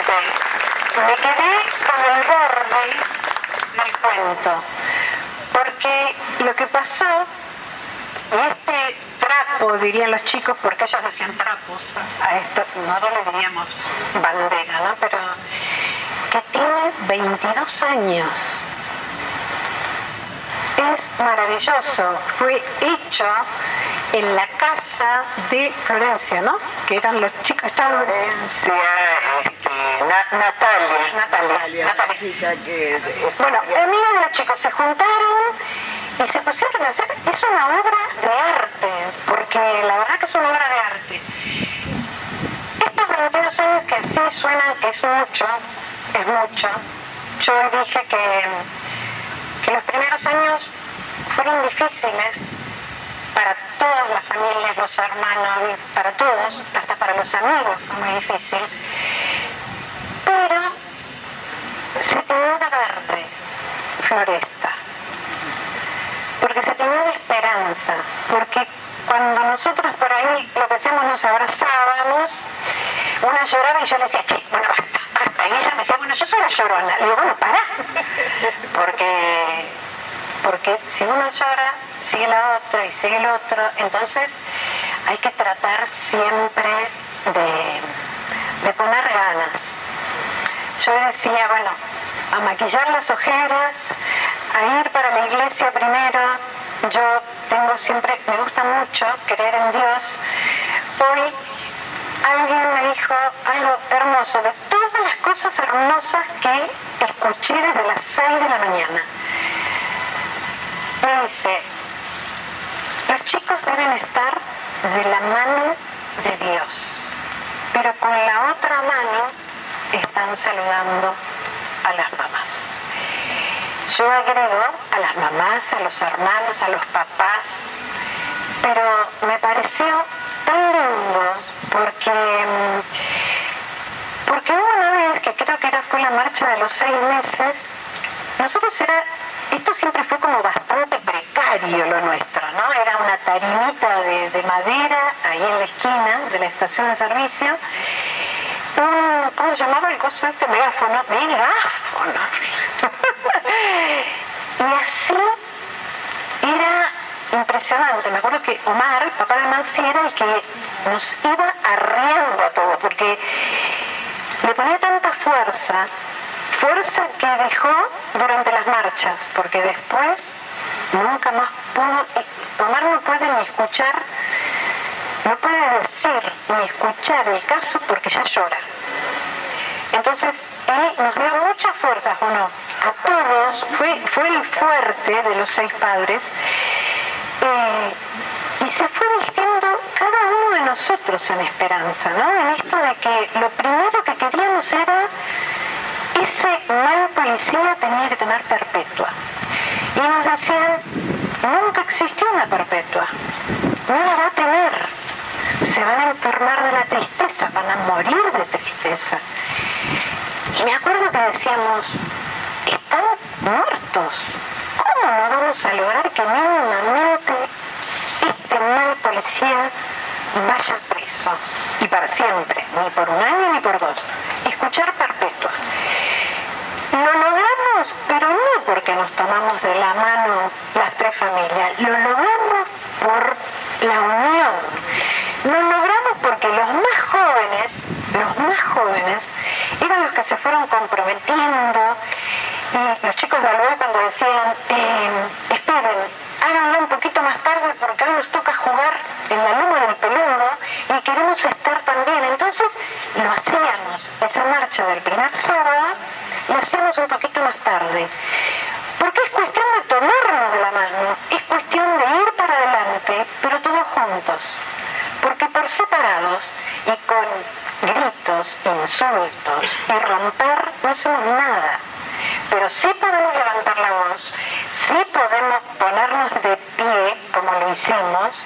me quedé con el borde del cuento, porque lo que pasó, y este trapo, dirían los chicos, porque ellos hacían trapos a esto, no le diríamos bandera, ¿no? Pero que tiene 22 años. Es maravilloso, fue hecho en la casa de Florencia, ¿no? Que eran los chicos, estaban... Florencia, este, Natalia. Natalia. Natalia. Bueno, amigos de los chicos se juntaron y se pusieron a hacer, es una obra de arte, porque la verdad que es una obra de arte. Estos 22 años que así suenan que es mucho, es mucho. Yo dije que, que los primeros años fueron difíciles para todas las familias, los hermanos, para todos, hasta para los amigos fue muy difícil. Pero se tenía de verde floresta, porque se tenía de esperanza, porque cuando nosotros por ahí lo que hacemos nos abrazábamos, una lloraba y yo le decía, che, bueno, basta, basta. Y ella me decía, bueno, yo soy la llorona. Le digo, bueno, para. Porque, porque si uno llora, sigue la otra y sigue el otro. Entonces hay que tratar siempre de, poner ganas. Yo decía, bueno, a maquillar las ojeras, a ir para la iglesia primero. Yo tengo siempre, me gusta mucho creer en Dios. Hoy alguien me dijo algo hermoso, de todas las cosas hermosas que escuché desde las 6 de la mañana. Dice, los chicos deben estar de la mano de Dios, pero con la otra mano están saludando a las mamás. Yo agrego a las mamás, a los hermanos, a los papás, pero me pareció tan lindo porque, porque hubo una vez que creo que era, fue la marcha de los seis meses, nosotros era, esto siempre fue como bastante precario lo nuestro, ¿no? Era una tarimita de, de madera ahí en la esquina de la estación de servicio, un, ¿cómo se llamaba el coso este? Megáfono, megáfono. y así era impresionante. Me acuerdo que Omar, papá de Maxi, era el que nos iba arriando a todos, porque le ponía tanta fuerza, fuerza que dejó durante las marchas, porque después nunca más pudo, Omar no puede ni escuchar, no puede decir ni escuchar el caso porque ya llora. Entonces, él nos dio muchas fuerzas, ¿o no? A todos, fue, fue el fuerte de los seis padres, eh, y se fue vistiendo cada uno de nosotros en esperanza, ¿no? En esto de que lo primero que queríamos era mal policía tenía que tener perpetua. Y nos decían, nunca existió una perpetua, no la va a tener, se van a enfermar de la tristeza, van a morir de tristeza. Y me acuerdo que decíamos, están muertos, ¿cómo no vamos a lograr que mínimamente este mal policía vaya preso? Y para siempre, ni por un año ni por dos. Escuchar perpetua. Lo logramos, pero no porque nos tomamos de la mano las tres familias, lo logramos por la unión. Lo logramos porque los más jóvenes, los más jóvenes, eran los que se fueron comprometiendo. Y los chicos de Alba cuando decían, eh, esperen, háganlo un poquito más tarde porque hoy nos toca jugar en la luna del peludo y queremos estar también. Entonces lo hacíamos, esa marcha del primer sábado, la hacemos un poquito más tarde. Porque es cuestión de tomarnos de la mano, es cuestión de ir para adelante, pero todos Porque por separados y con gritos, insultos y romper no somos nada. Pero sí podemos levantar la voz, sí podemos ponernos de pie como lo hicimos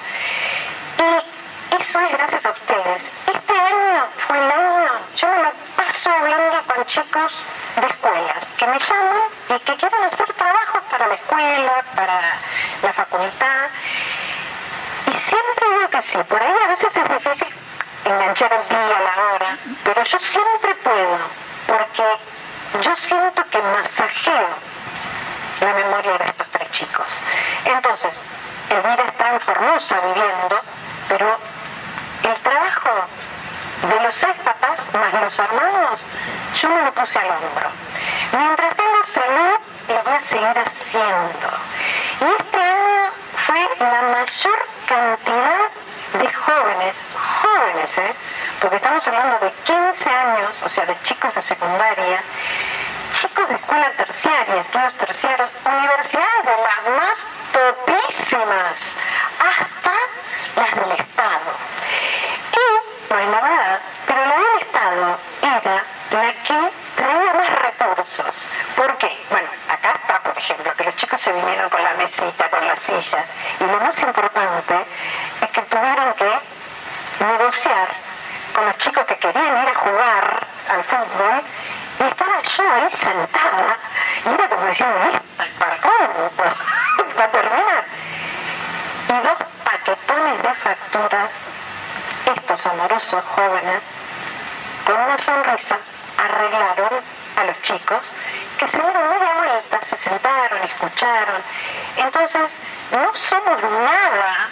y eso es gracias a ustedes. Este año fue el año, yo me paso hablando con chicos de escuelas que me llaman y que quieren hacer trabajos para la escuela, para la facultad. Sí, por ahí a veces es difícil enganchar el día, la hora, pero yo siempre puedo yo siento que masajeo la memoria de estos tres chicos. Entonces, Elvira está en Formosa viviendo, pero el trabajo de los seis papás más los hermanos, yo me lo puse al hombro. Mientras tenga salud, lo voy a seguir haciendo. Y este año fue la mayor jóvenes, ¿eh? porque estamos hablando de 15 años, o sea, de chicos de secundaria, chicos de escuela terciaria, estudios terciarios, universidades de las más topísimas, hasta las del Estado. Y no hay novedad, pero la del Estado era la que traía más recursos. ¿Por qué? Bueno, acá está, por ejemplo, que los chicos se vinieron con la mesita, con la silla, y lo más importante es que tuvieron que negociar con los chicos que querían ir a jugar al fútbol y estaba yo ahí sentada y era como diciendo, ¿para cómo? ¿Para terminar? Y dos paquetones de facturas, estos amorosos jóvenes, con una sonrisa, arreglaron a los chicos que se dieron media vuelta, se sentaron, escucharon. Entonces, no somos nada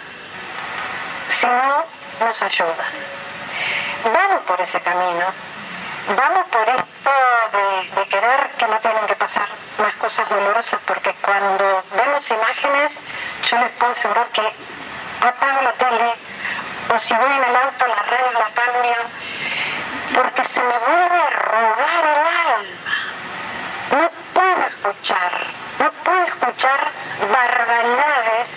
si no nos ayudan. Vamos por ese camino, vamos por esto de, querer que no tienen que pasar más cosas dolorosas, porque cuando vemos imágenes, yo les puedo asegurar que apago la tele, o si voy en el auto, la radio la cambio, porque se me vuelve a robar el alma. No puedo escuchar, no puedo escuchar barbaridades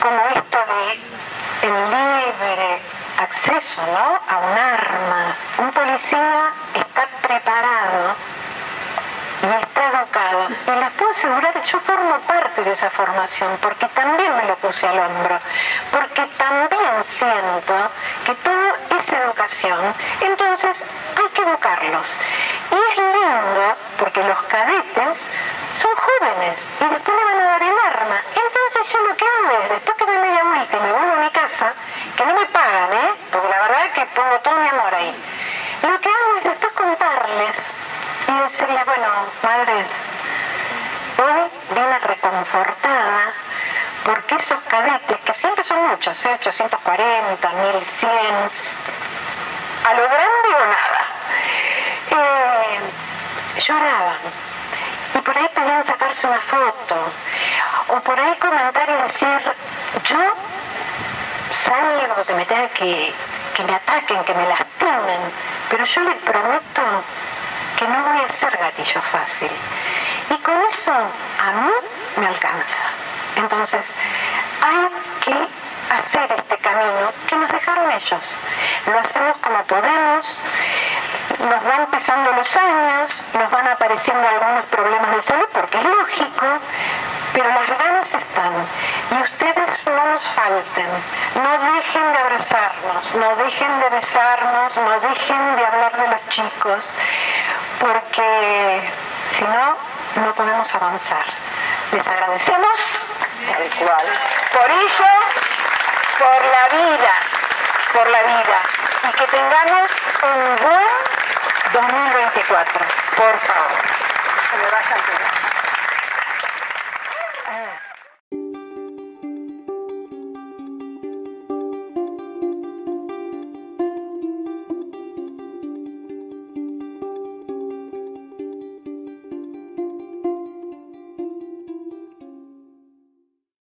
como esto de el libre acceso ¿no? a un arma. Un policía está preparado y está educado. Y les puedo asegurar yo formo parte de esa formación porque también me lo puse al hombro, porque también siento que todo es educación. Entonces hay que educarlos. Y es lindo porque los cadetes son jóvenes y después le van a dar el arma. Entonces yo lo que hago es, después que doy media vuelta y me vuelvo a mi casa, que no me pagan, ¿eh? Porque la verdad es que pongo todo mi amor ahí. 800, 840, 1100, a lo grande o nada. Eh, lloraban y por ahí pedían sacarse una foto o por ahí comentar y decir, yo salgo que me tenga que, que me ataquen, que me lastimen, pero yo les prometo que no voy a ser gatillo fácil. Y con eso a mí me alcanza. Entonces, hay que hacer este camino que nos dejaron ellos. Lo hacemos como podemos, nos van pasando los años, nos van apareciendo algunos problemas de salud, porque es lógico, pero las ganas están. Y ustedes no nos falten, no dejen de abrazarnos, no dejen de besarnos, no dejen de hablar de los chicos, porque si no, no podemos avanzar. Les agradecemos tal cual. por ello, por la vida, por la vida, y que tengamos un buen 2024, por favor. Que me. Ah.